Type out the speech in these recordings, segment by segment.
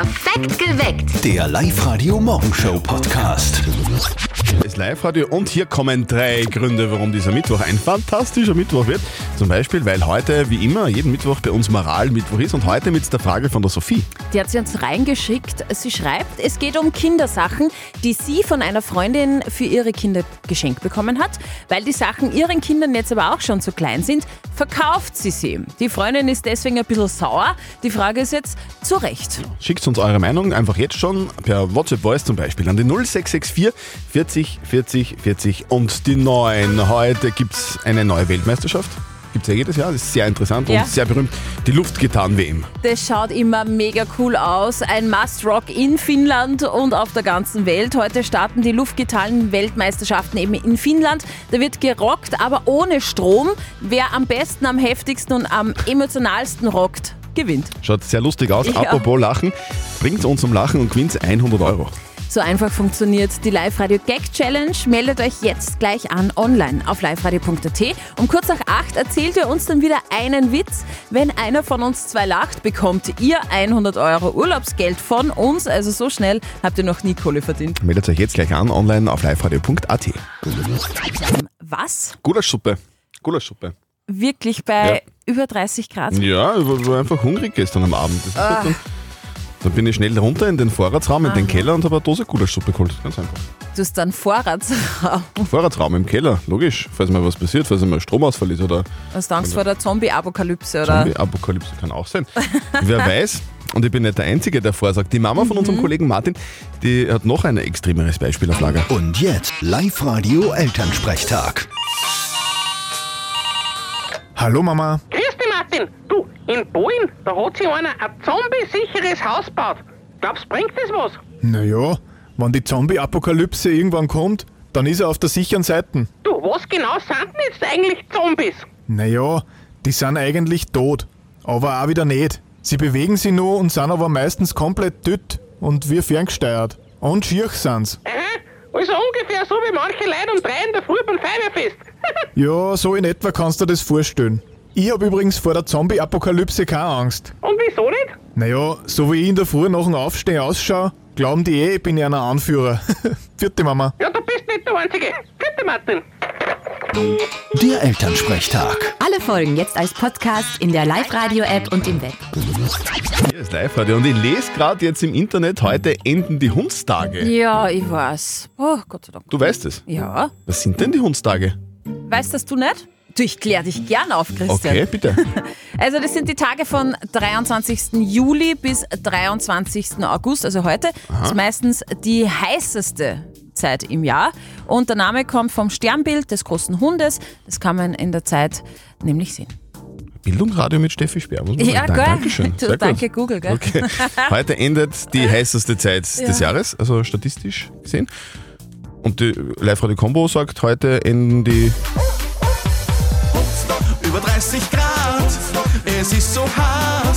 Perfekt geweckt. Der Live-Radio-Morgenshow-Podcast. Das Live-Radio und hier kommen drei Gründe, warum dieser Mittwoch ein fantastischer Mittwoch wird. Zum Beispiel, weil heute, wie immer, jeden Mittwoch bei uns Moral-Mittwoch ist und heute mit der Frage von der Sophie. Die hat sie uns reingeschickt. Sie schreibt, es geht um Kindersachen, die sie von einer Freundin für ihre Kinder geschenkt bekommen hat. Weil die Sachen ihren Kindern jetzt aber auch schon zu klein sind, verkauft sie sie. Die Freundin ist deswegen ein bisschen sauer. Die Frage ist jetzt zu Recht. Schickt uns eure Meinung einfach jetzt schon per WhatsApp Voice zum Beispiel an die 0664 40 40 40 und die 9. Heute gibt es eine neue Weltmeisterschaft. Gibt es ja jedes Jahr, das ist sehr interessant Ja. und sehr berühmt. Die Luftgitarren-WM. Das schaut immer mega cool aus. Ein Must-Rock in Finnland und auf der ganzen Welt. Heute starten die Luftgitarren-Weltmeisterschaften eben in Finnland. Da wird gerockt, aber ohne Strom. Wer am besten, am heftigsten und am emotionalsten rockt, gewinnt. Schaut sehr lustig aus. Ja. Apropos Lachen, bringt uns zum Lachen und gewinnt 100 Euro. So einfach funktioniert die Live-Radio Gag Challenge. Meldet euch jetzt gleich an online auf liveradio.at. Um kurz nach acht erzählt ihr uns dann wieder einen Witz. Wenn einer von uns zwei lacht, bekommt ihr 100 Euro Urlaubsgeld von uns. Also so schnell habt ihr noch nie Kohle verdient. Meldet euch jetzt gleich an online auf liveradio.at. Was? Gulaschsuppe. Gulaschsuppe. Wirklich bei Ja. Über 30 Grad? Ja, ich war, einfach hungrig gestern am Abend. Das ist halt dann, dann bin ich schnell runter in den Vorratsraum, in den Keller und habe eine Dose Gulaschsuppe geholt. Ganz einfach. Du hast dann Vorratsraum. Vorratsraum im Keller, logisch. Falls mal was passiert, falls mal Stromausfall ist oder Hast du Angst vor der Zombie-Apokalypse, oder? Zombie-Apokalypse kann auch sein. Wer weiß, und ich bin nicht der Einzige, der vorsagt. Die Mama von unserem Kollegen Martin, die hat noch ein extremeres Beispiel auf Lager. Und jetzt Live-Radio-Elternsprechtag. Hallo Mama. Grüß dich, Martin. Du, in Polen, da hat sich einer ein zombie-sicheres Haus gebaut. Glaubst bringt das was? Naja, wenn die Zombie-Apokalypse irgendwann kommt, dann ist er auf der sicheren Seite. Du, was genau sind denn jetzt eigentlich Zombies? Naja, die sind eigentlich tot, aber auch wieder nicht. Sie bewegen sich nur und sind aber meistens komplett dünn und wie ferngesteuert. Und schier sind's. Aha, also ungefähr so wie manche Leute um drei in der Früh beim Feuerwehrfest. Ja, so in etwa kannst du dir das vorstellen. Ich hab übrigens vor der Zombie-Apokalypse keine Angst. Und wieso nicht? Naja, so wie ich in der Früh nach dem Aufstehen ausschaue, glauben die eh, ich bin ja ein Anführer. Vierte Mama. Ja, du bist nicht der Einzige. Bitte, Martin. Der Elternsprechtag. Alle Folgen jetzt als Podcast in der Live-Radio-App und im Web. Hier ist Live-Radio und ich lese gerade jetzt im Internet, heute enden die Hundstage. Ja, ich weiß. Oh, Gott sei Dank. Du weißt es. Ja. Was sind denn die Hundstage? Weißt das du nicht? Du, ich klär dich gern auf, Christian. Okay, bitte. Also das sind die Tage von 23. Juli bis 23. August, also heute. Das ist meistens die heißeste Zeit im Jahr. Und der Name kommt vom Sternbild des großen Hundes. Das kann man in der Zeit nämlich sehen. Bildungsradio mit Steffi Speer. Muss man Ja, sagen. Dankeschön. Du, gut. danke, Google, gell? Okay. Heute endet die heißeste Zeit des Jahres, also statistisch gesehen. Und die Live-Radio-Kombo sagt, heute enden die Über 30 Grad, es ist so heiß,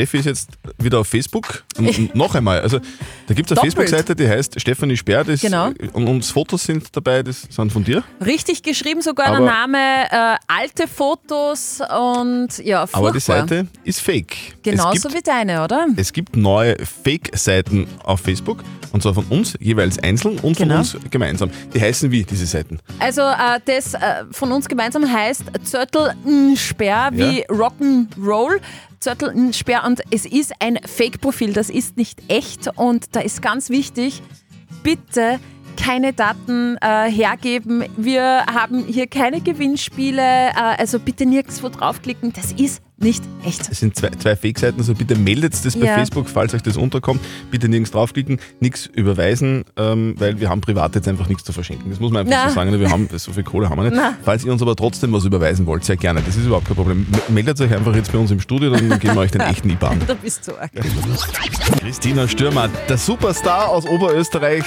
Steffi ist jetzt wieder auf Facebook. Und und noch einmal, also da gibt es eine. Facebook-Seite, die heißt Stefanie Sperr. Das, Genau. Und uns Fotos sind dabei, das sind von dir. Richtig geschrieben, sogar Aber- der Name, äh, alte Fotos und ja, furchtbar. Aber die Seite ist fake. Genauso gibt, wie deine, oder? es gibt neue Fake-Seiten auf Facebook. Und zwar von uns jeweils einzeln und von Genau. uns gemeinsam. Die heißen wie, diese Seiten? Also äh, das äh, von uns gemeinsam heißt Zörtel n Sperr wie Rock'n'Roll. Zörtel n Sperr und es ist ein Fake-Profil, das ist nicht echt und da ist ganz wichtig, bitte keine Daten äh, hergeben. Wir haben hier keine Gewinnspiele. Äh, also bitte nirgendwo draufklicken. Das ist nicht echt. Es sind zwei, zwei Fake-Seiten, also bitte meldet das bei Ja. Facebook, falls euch das unterkommt. Bitte nirgends draufklicken, nichts überweisen, ähm, weil wir haben privat jetzt einfach nichts zu verschenken. Das muss man einfach Na. so sagen. Wir haben, so viel Kohle haben wir nicht. Na. Falls ihr uns aber trotzdem was überweisen wollt, sehr gerne. Das ist überhaupt kein Problem. Meldet euch einfach jetzt bei uns im Studio, dann geben wir euch den echten IBAN. Da bist du arg. Christina Stürmer, der Superstar aus Oberösterreich,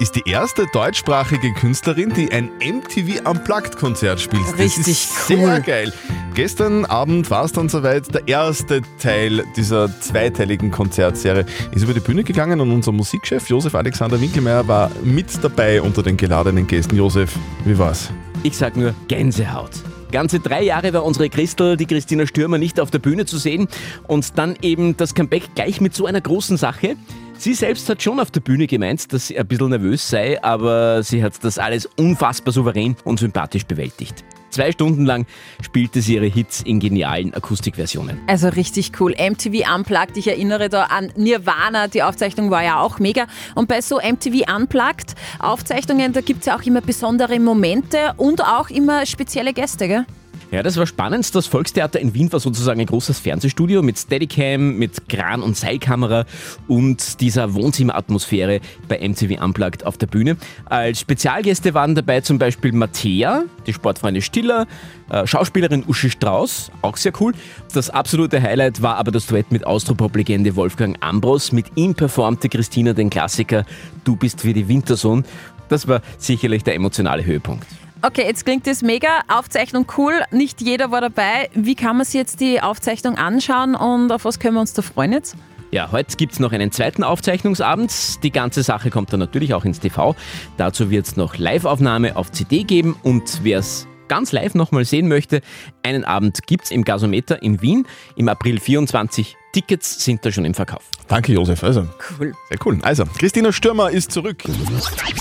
ist die erste deutschsprachige Künstlerin, die ein MTV Unplugged Konzert spielt. Das Richtig ist cool. sehr geil. Gestern Abend war es dann soweit, der erste Teil dieser zweiteiligen Konzertserie ist über die Bühne gegangen und unser Musikchef Josef Alexander Winkelmeier war mit dabei unter den geladenen Gästen. Josef, wie war's? Ich sag nur Gänsehaut. Ganze drei Jahre war unsere Christel, die Christina Stürmer, nicht auf der Bühne zu sehen und dann eben das Comeback gleich mit so einer großen Sache. Sie selbst hat schon auf der Bühne gemeint, dass sie ein bisschen nervös sei, aber sie hat das alles unfassbar souverän und sympathisch bewältigt. Zwei Stunden lang spielte sie ihre Hits in genialen Akustikversionen. Also richtig cool. MTV Unplugged, ich erinnere da an Nirvana, die Aufzeichnung war ja auch mega. Und bei so MTV Unplugged Aufzeichnungen, da gibt es ja auch immer besondere Momente und auch immer spezielle Gäste, gell? Ja, das war spannend. Das Volkstheater in Wien war sozusagen ein großes Fernsehstudio mit Steadicam, mit Kran- und Seilkamera und dieser Wohnzimmeratmosphäre bei MTV Unplugged auf der Bühne. Als Spezialgäste waren dabei zum Beispiel Mattea, die Sportfreunde Stiller, äh, Schauspielerin Uschi Strauß, auch sehr cool. Das absolute Highlight war aber das Duett mit Austropop-Legende Wolfgang Ambros. Mit ihm performte Christina den Klassiker Du bist wie die Wintersohn. Das war sicherlich der emotionale Höhepunkt. Okay, jetzt klingt das mega. Aufzeichnung cool. Nicht jeder war dabei. Wie kann man sich jetzt die Aufzeichnung anschauen und auf was können wir uns da freuen jetzt? Ja, heute gibt es noch einen zweiten Aufzeichnungsabend. Die ganze Sache kommt dann natürlich auch ins TV. Dazu wird es noch Live-Aufnahme auf CD geben und wer es ganz live nochmal sehen möchte, einen Abend gibt es im Gasometer in Wien im April 24. Tickets sind da schon im Verkauf. Danke, Josef. Also, Cool. Sehr cool. Also, Christina Stürmer ist zurück.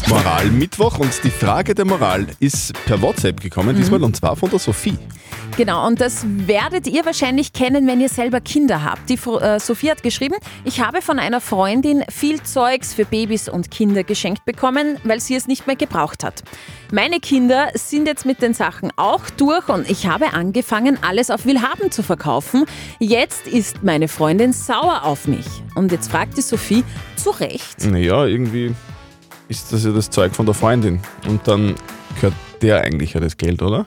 Moral Mittwoch und die Frage der Moral ist per WhatsApp gekommen, diesmal und zwar von der Sophie. Genau, und das werdet ihr wahrscheinlich kennen, wenn ihr selber Kinder habt. Die äh, Sophie hat geschrieben, ich habe von einer Freundin viel Zeugs für Babys und Kinder geschenkt bekommen, weil sie es nicht mehr gebraucht hat. Meine Kinder sind jetzt mit den Sachen auch durch und ich habe angefangen, alles auf Willhaben zu verkaufen. Jetzt ist meine Freundin sauer auf mich. Und jetzt fragt die Sophie, zu Recht, Naja, irgendwie ist das ja das Zeug von der Freundin und dann gehört der eigentlich ja das Geld, oder?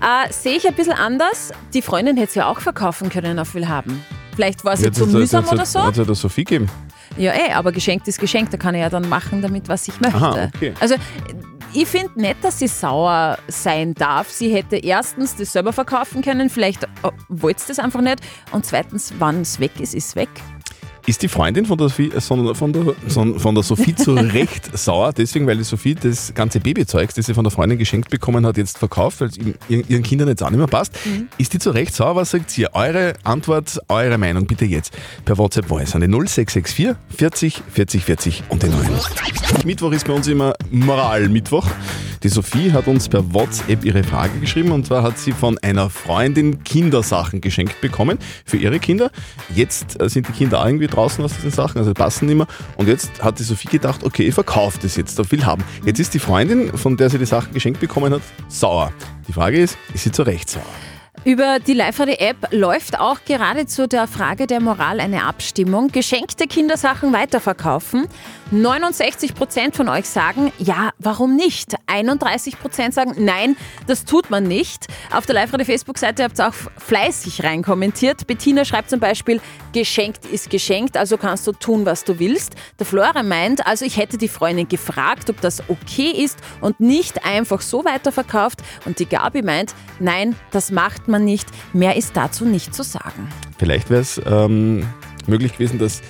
äh, sehe ich ein bisschen anders. Die Freundin hätte es ja auch verkaufen können auf Willhaben. Vielleicht war sie Jetzt zu hat's- mühsam jetzt oder hat's- so. Hat ja der Sophie gegeben. Ja, eh, aber geschenkt ist geschenkt, da kann ich ja dann machen damit, was ich möchte. Aha, okay. Also, ich finde nicht, dass sie sauer sein darf. Sie hätte erstens das selber verkaufen können, vielleicht äh, wollte sie das einfach nicht. Und zweitens, wann es weg ist, ist es weg. Ist die Freundin von der Sophie, äh, von der, von der Sophie zu Recht sauer, deswegen, weil die Sophie das ganze Babyzeugs, das sie von der Freundin geschenkt bekommen hat, jetzt verkauft, weil es ihren, Kindern jetzt auch nicht mehr passt. Ist die zu Recht sauer? Was sagt ihr? Eure Antwort, eure Meinung bitte jetzt per WhatsApp Voice an die 0664 40 40 40 und den 9. Mittwoch ist bei uns immer Moral-Mittwoch. Die Sophie hat uns per WhatsApp ihre Frage geschrieben und zwar hat sie von einer Freundin Kindersachen geschenkt bekommen für ihre Kinder. Jetzt äh, sind die Kinder irgendwie draußen aus diesen Sachen, also passen nicht mehr. Und jetzt hat die Sophie gedacht, okay, ich verkaufe das jetzt, da will haben. Jetzt ist die Freundin, von der sie die Sachen geschenkt bekommen hat, sauer. Die Frage ist, ist sie zu Recht sauer? Über die Live-Radio-App läuft auch gerade zu der Frage der Moral eine Abstimmung. Geschenkte Kindersachen weiterverkaufen. 69% von euch sagen, ja, warum nicht? 31% sagen, nein, das tut man nicht. Auf der Live-Radio-Facebook-Seite habt ihr auch fleißig reinkommentiert. Bettina schreibt zum Beispiel, geschenkt ist geschenkt, also kannst du tun, was du willst. Der Flora meint, also ich hätte die Freundin gefragt, ob das okay ist und nicht einfach so weiterverkauft. Und die Gabi meint, nein, das macht man nicht. Mehr ist dazu nicht zu sagen. Vielleicht wäre es ähm, möglich gewesen, dass,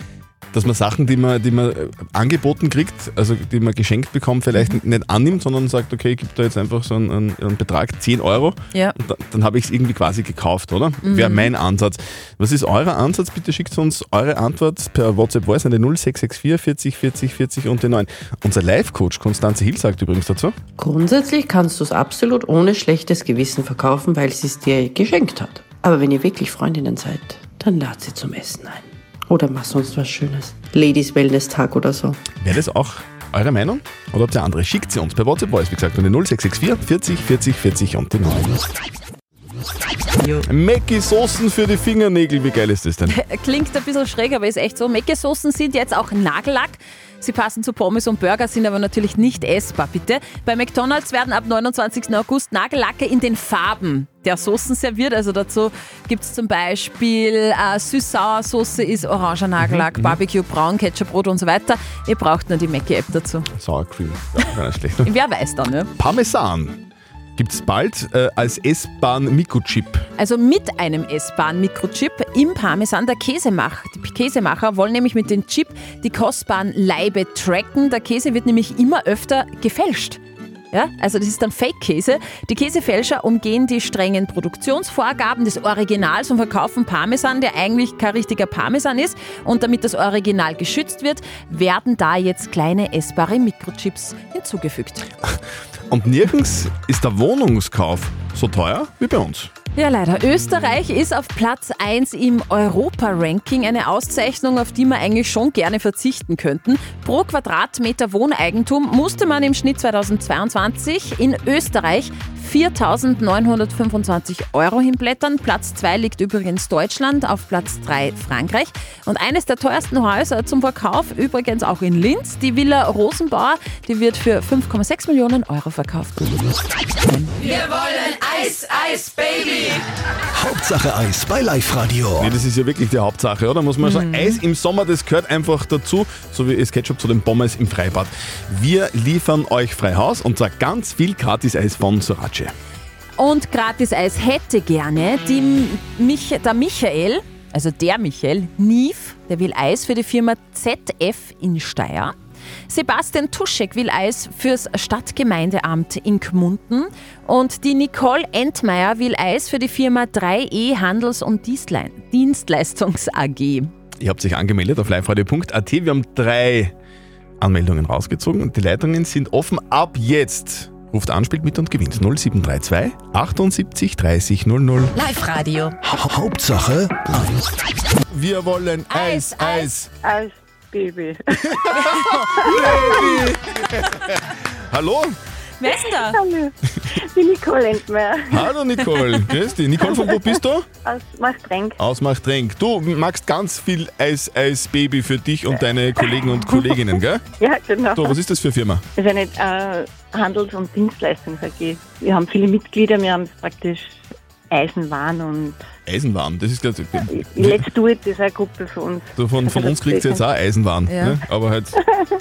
dass man Sachen, die man, die man äh, angeboten kriegt, also die man geschenkt bekommt, vielleicht nicht annimmt, sondern sagt, okay, ich gebe da jetzt einfach so einen, einen, einen Betrag, 10 Euro, Ja. da, dann habe ich es irgendwie quasi gekauft, oder? Wäre mein Ansatz. Was ist euer Ansatz? Bitte schickt uns eure Antwort per WhatsApp Voice an die 0664 40 40 40 und den 9. Unser Live-Coach Konstanze Hill sagt übrigens dazu, Grundsätzlich kannst du es absolut ohne schlechtes Gewissen verkaufen, weil sie es dir geschenkt hat. Aber wenn ihr wirklich Freundinnen seid, dann lad sie zum Essen ein. Oder mach sonst was Schönes. Ladies Wellness Tag oder so. wäre das auch Eure Meinung? Oder habt ihr andere? Schickt sie uns per WhatsApp Voice, wie gesagt, an die 0664 40 40 40 und die 9. Mackie Soßen für die Fingernägel, wie geil ist das denn? Klingt ein bisschen schräg, aber ist echt so. Mecke-Soßen sind jetzt auch Nagellack. Sie passen zu Pommes und Burger, sind aber natürlich nicht essbar, bitte. Bei McDonalds werden ab 29. August Nagellacke in den Farben der Soßen serviert. Also dazu gibt es zum Beispiel äh, Süß-Sauer-Soße ist oranger Nagellack, Barbecue, Braun, Ketchup, Rot und so weiter. Ihr braucht nur die Mackie-App dazu. Sour Cream. Ja, gar nicht schlecht. Wer weiß dann, ne? Parmesan gibt es bald äh, als essbaren Mikrochip. Also mit einem essbaren Mikrochip im Parmesan der Käsemacher. Die Käsemacher wollen nämlich mit dem Chip die kostbaren Leibe tracken. Der Käse wird nämlich immer öfter gefälscht. Ja, also das ist dann Fake-Käse. Die Käsefälscher umgehen die strengen Produktionsvorgaben des Originals und verkaufen Parmesan, der eigentlich kein richtiger Parmesan ist. Und damit das Original geschützt wird, werden da jetzt kleine essbare Mikrochips hinzugefügt. Und nirgends ist der Wohnungskauf so teuer wie bei uns. Ja, leider. Österreich ist auf Platz 1 im Europa-Ranking. Eine Auszeichnung, auf die wir eigentlich schon gerne verzichten könnten. Pro Quadratmeter Wohneigentum musste man im Schnitt 2022 in Österreich 4.925 Euro hinblättern. Platz 2 liegt übrigens Deutschland, auf Platz 3 Frankreich. Und eines der teuersten Häuser zum Verkauf, übrigens auch in Linz, die Villa Rosenbauer, die wird für 5,6 Millionen Euro verkauft. Wir wollen Eis, Eis, Baby. Hauptsache Eis bei Live-Radio. Nee, das ist ja wirklich die Hauptsache, oder? Muss man sagen, Eis im Sommer, das gehört einfach dazu, so wie das Ketchup zu den Pommes im Freibad. Wir liefern euch frei Haus und zwar ganz viel Gratis-Eis von Sorace. Und Gratis-Eis hätte gerne die Mich der Michael, also der Michael, Nief, der will Eis für die Firma ZF in Steyr. Sebastian Tuschek will Eis fürs Stadtgemeindeamt in Gmunden. Und die Nicole Entmeier will Eis für die Firma 3E Handels- und Dienstleistungs AG. Ihr habt sich angemeldet auf liveradio.at. Wir haben drei Anmeldungen rausgezogen und die Leitungen sind offen ab jetzt. Ruft an, spielt mit und gewinnt 0732 78 30 00. Live-Radio. Ha Hauptsache. Wir wollen Eis, Eis, Eis. Als Baby. Hallo? Wer ist denn da? Hallo. Die Nicole Entmeier Hallo Nicole. Grüß dich. Nicole, von wo bist du? aus Machtrenk. Aus Machtrenk. Du magst ganz viel Eis, Eis, Baby für dich und deine Kollegen und Kolleginnen, gell? Ja, genau. So, was ist das für eine Firma? Das ist eine äh, Handels- und Dienstleistungs AG. Wir haben viele Mitglieder, wir haben praktisch Eisenwaren und Eisenwaren. Das ist gerade. Let's Do It ist eine Gruppe für uns. So von, von uns kriegt ihr jetzt auch Eisenwaren, Ja. ne? aber halt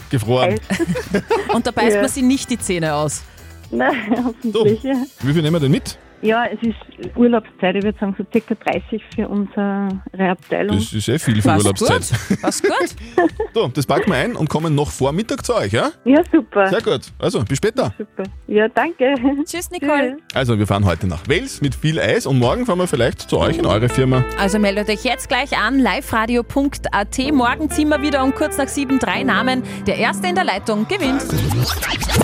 gefroren. Und da beißt Ja. man sich nicht die Zähne aus. Nein, hoffentlich. ja. Wie viel nehmen wir denn mit? Ja, es ist Urlaubszeit, ich würde sagen so circa 30 für unsere Abteilung. Das ist eh viel für Passt Urlaubszeit. gut. Passt gut. So, das packen wir ein und kommen noch vor Mittag zu euch, ja? Ja, super. Sehr gut. Also, bis später. Super. Ja, danke. Tschüss, Nicole. Also, wir fahren heute nach Wales mit viel Eis und morgen fahren wir vielleicht zu euch in eure Firma. Also meldet euch jetzt gleich an, liveradio.at. Morgen ziehen wir wieder um kurz nach sieben drei Namen. Der Erste in der Leitung gewinnt.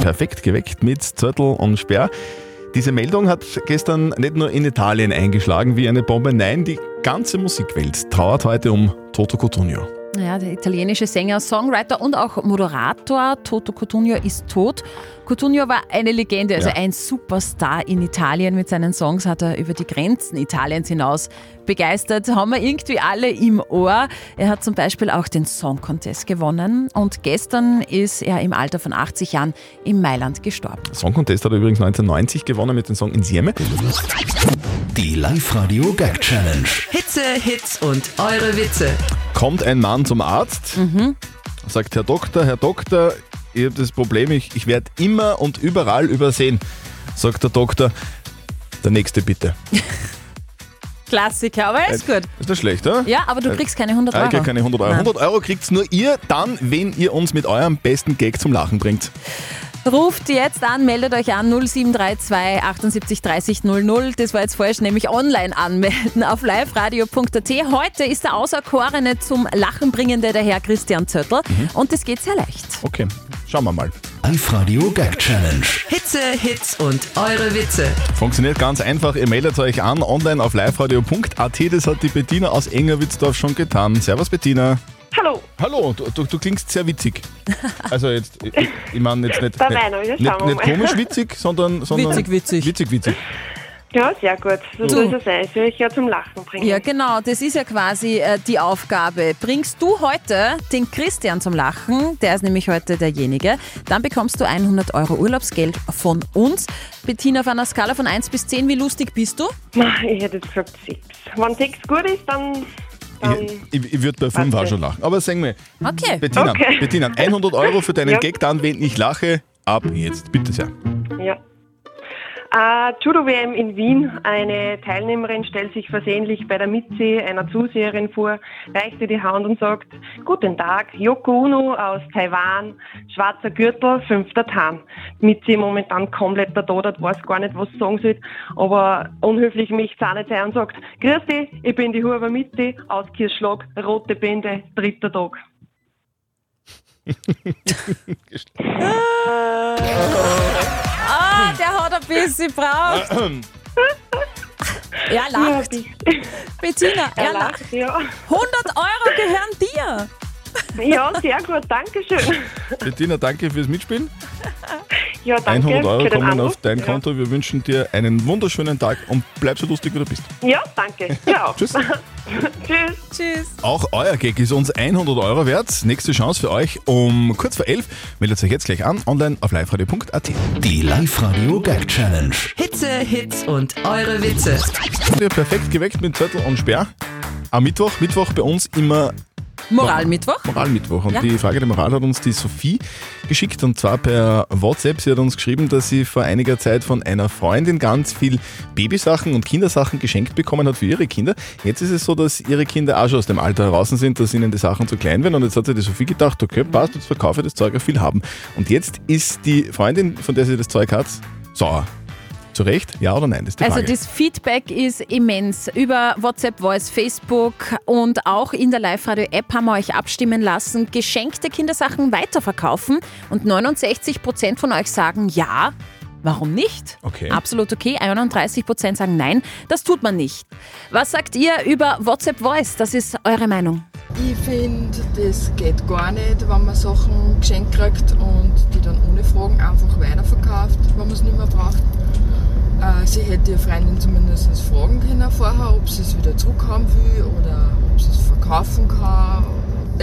Perfekt geweckt mit Zörtel und Sperr. Diese Meldung hat gestern nicht nur in Italien eingeschlagen wie eine Bombe, nein, die ganze Musikwelt trauert heute um Toto Cotugno. Ja, der italienische Sänger, Songwriter und auch Moderator Toto Cotugno ist tot. Cotugno war eine Legende, also Ja. ein Superstar in Italien. Mit seinen Songs hat er über die Grenzen Italiens hinaus begeistert. Haben wir irgendwie alle im Ohr. Er hat zum Beispiel auch den Song Contest gewonnen und gestern ist er im Alter von 80 Jahren in Mailand gestorben. Song Contest hat er übrigens 1990 gewonnen mit dem Song Insieme. Die Live-Radio Gag Challenge. Hitze, Hits und eure Witze. Kommt ein Mann zum Arzt, sagt Herr Doktor, Herr Doktor, ich habe das Problem, ich, ich werde immer und überall übersehen. Sagt der Doktor, der nächste bitte. Klassiker, aber er ist gut. Ist das schlecht, oder? Ja, aber du kriegst keine 100 Ah, Euro. ich krieg keine 100 Euro. Nein. 100 Euro kriegt nur ihr dann, wenn ihr uns mit eurem besten Gag zum Lachen bringt. Ruft jetzt an, meldet euch an 0732 78 30 00. Das war jetzt falsch, nämlich online anmelden auf liveradio.at. Heute ist der Auserkorene zum Lachen bringende der Herr Christian Zöttl und das geht sehr leicht. Okay, schauen wir mal. Live-Radio Gag Challenge. Hitze, Hits und eure Witze. Funktioniert ganz einfach. Ihr meldet euch an online auf liveradio.at. Das hat die Bettina aus Engerwitzdorf schon getan. Servus Bettina. Hallo. Hallo, du, du, du klingst sehr witzig. Also jetzt, ich, ich meine jetzt nicht, Da nicht, wir, nicht, schauen nicht mal. komisch witzig, sondern, sondern Witzig, witzig. witzig, witzig. Ja, sehr gut. So Du. soll es sein. Soll ich ja zum Lachen bringen. Ja, genau, das ist ja quasi äh, die Aufgabe. Bringst du heute den Christian zum Lachen, der ist nämlich heute derjenige, dann bekommst du 100 Euro Urlaubsgeld von uns. Bettina, auf einer Skala von 1 bis 10, wie lustig bist du? Ich hätte jetzt gesagt 6. Wenn 6 gut ist, dann. Ich, ich, ich würde bei 5 auch Warte. schon lachen. Aber sag mir, Okay. Bettina, Okay. Bettina, 100 Euro für deinen Ja. Gag, dann, wenn ich lache, ab jetzt. Bitte sehr. Ja. Äh, Judo-WM in Wien. Eine Teilnehmerin stellt sich versehentlich bei der Mitzi einer Zuseherin vor, reicht ihr die Hand und sagt, Guten Tag, Yoko Ono aus Taiwan, schwarzer Gürtel, fünfter Tan. Mitzi momentan komplett verdodert, weiß gar nicht, was sie sagen soll, aber unhöflich mich nicht sein und sagt, Grüß dich, ich bin die Huber Mitzi aus Kirschlag, rote Bände, dritter Tag. Ah, der hat ein bisschen braucht. Er lacht. Bettina, er, Er lacht. lacht, ja. 100 Euro gehören dir. Ja, sehr gut, danke schön. Bettina, danke fürs Mitspielen. Ja, danke 100 Euro kommen Anruf. auf dein Ja. Konto. Wir wünschen dir einen wunderschönen Tag und bleib so lustig, wie du bist. Ja, danke. Ja auch. Tschüss. Tschüss. Tschüss. Auch euer Gag ist uns 100 Euro wert. Nächste Chance für euch um kurz vor 11. Meldet euch jetzt gleich an, online auf liveradio.at. Die Live-Radio Gag Challenge. Hitze, Hits und eure Witze. Ja, perfekt geweckt mit Zettel und Sperr. Am Mittwoch, Mittwoch bei uns immer Moralmittwoch. Moralmittwoch. Und Ja. die Frage der Moral hat uns die Sophie geschickt und zwar per WhatsApp. Sie hat uns geschrieben, dass sie vor einiger Zeit von einer Freundin ganz viel Babysachen und Kindersachen geschenkt bekommen hat für ihre Kinder. Jetzt ist es so, dass ihre Kinder auch schon aus dem Alter heraus sind, dass ihnen die Sachen zu klein werden. Und jetzt hat sich die Sophie gedacht, okay, passt, jetzt verkaufe ich das Zeug, auf viel haben. Und jetzt ist die Freundin, von der sie das Zeug hat, sauer. Zu Recht? Ja oder nein? Das Also Frage. das Feedback ist immens. Über WhatsApp, Voice, Facebook und auch in der Live-Radio-App haben wir euch abstimmen lassen. Geschenkte Kindersachen weiterverkaufen und 69% von euch sagen ja. Warum nicht? Okay. Absolut okay. 31% sagen nein. Das tut man nicht. Was sagt ihr über WhatsApp Voice? Das ist eure Meinung. Ich finde, das geht gar nicht, wenn man Sachen geschenkt kriegt und die dann ohne Fragen einfach weiterverkauft, wenn man es nicht mehr braucht. Äh, sie hätte ihre Freundin zumindest fragen können vorher, ob sie es wieder zurückhaben will oder ob sie es verkaufen kann.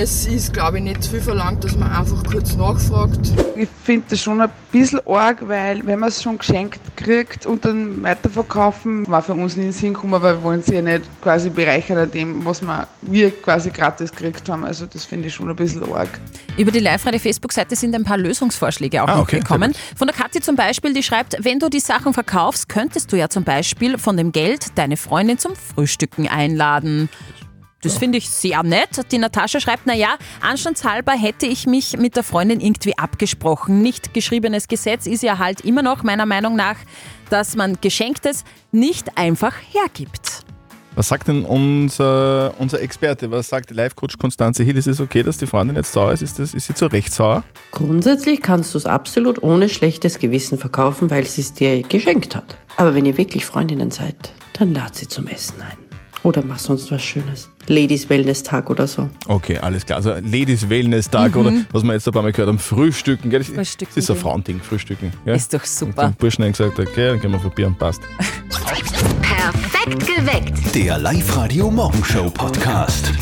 Es ist, glaube ich, nicht zu viel verlangt, dass man einfach kurz nachfragt. Ich finde das schon ein bisschen arg, weil wenn man es schon geschenkt kriegt und dann weiterverkaufen, war für uns nicht in den Sinn gekommen, weil wir wollen sie ja nicht quasi bereichern an dem, was wir, wir quasi gratis gekriegt haben. Also das finde ich schon ein bisschen arg. Über die Live-Radio-Facebook-Seite sind ein paar Lösungsvorschläge auch Ah, noch okay, gekommen. Von der Kathi zum Beispiel, die schreibt, wenn du die Sachen verkaufst, könntest du ja zum Beispiel von dem Geld deine Freundin zum Frühstücken einladen. Das finde ich sehr nett. Die Natascha schreibt, naja, anstandshalber hätte ich mich mit der Freundin irgendwie abgesprochen. Nicht geschriebenes Gesetz ist ja halt immer noch meiner Meinung nach, dass man Geschenktes nicht einfach hergibt. Was sagt denn unser, unser Experte? Was sagt die Live-Coach Konstanze Hill? Ist es okay, dass die Freundin jetzt sauer ist? Ist, das, ist sie zu Recht sauer? Grundsätzlich kannst du es absolut ohne schlechtes Gewissen verkaufen, weil sie es dir geschenkt hat. Aber wenn ihr wirklich Freundinnen seid, dann lad sie zum Essen ein. Oder mach sonst was Schönes. Ladies Wellness Tag oder so. Okay, alles klar. Also Ladies Wellness Tag Mhm. oder was wir jetzt ein paar Mal gehört haben, Frühstücken. Gell? Das, Frühstücken das ist ein. Frauending, Frühstücken. Gell? Ist doch super. den Burschen gesagt, okay, dann gehen wir vorbei und passt. Perfekt geweckt. Der Live-Radio Morgenshow Podcast.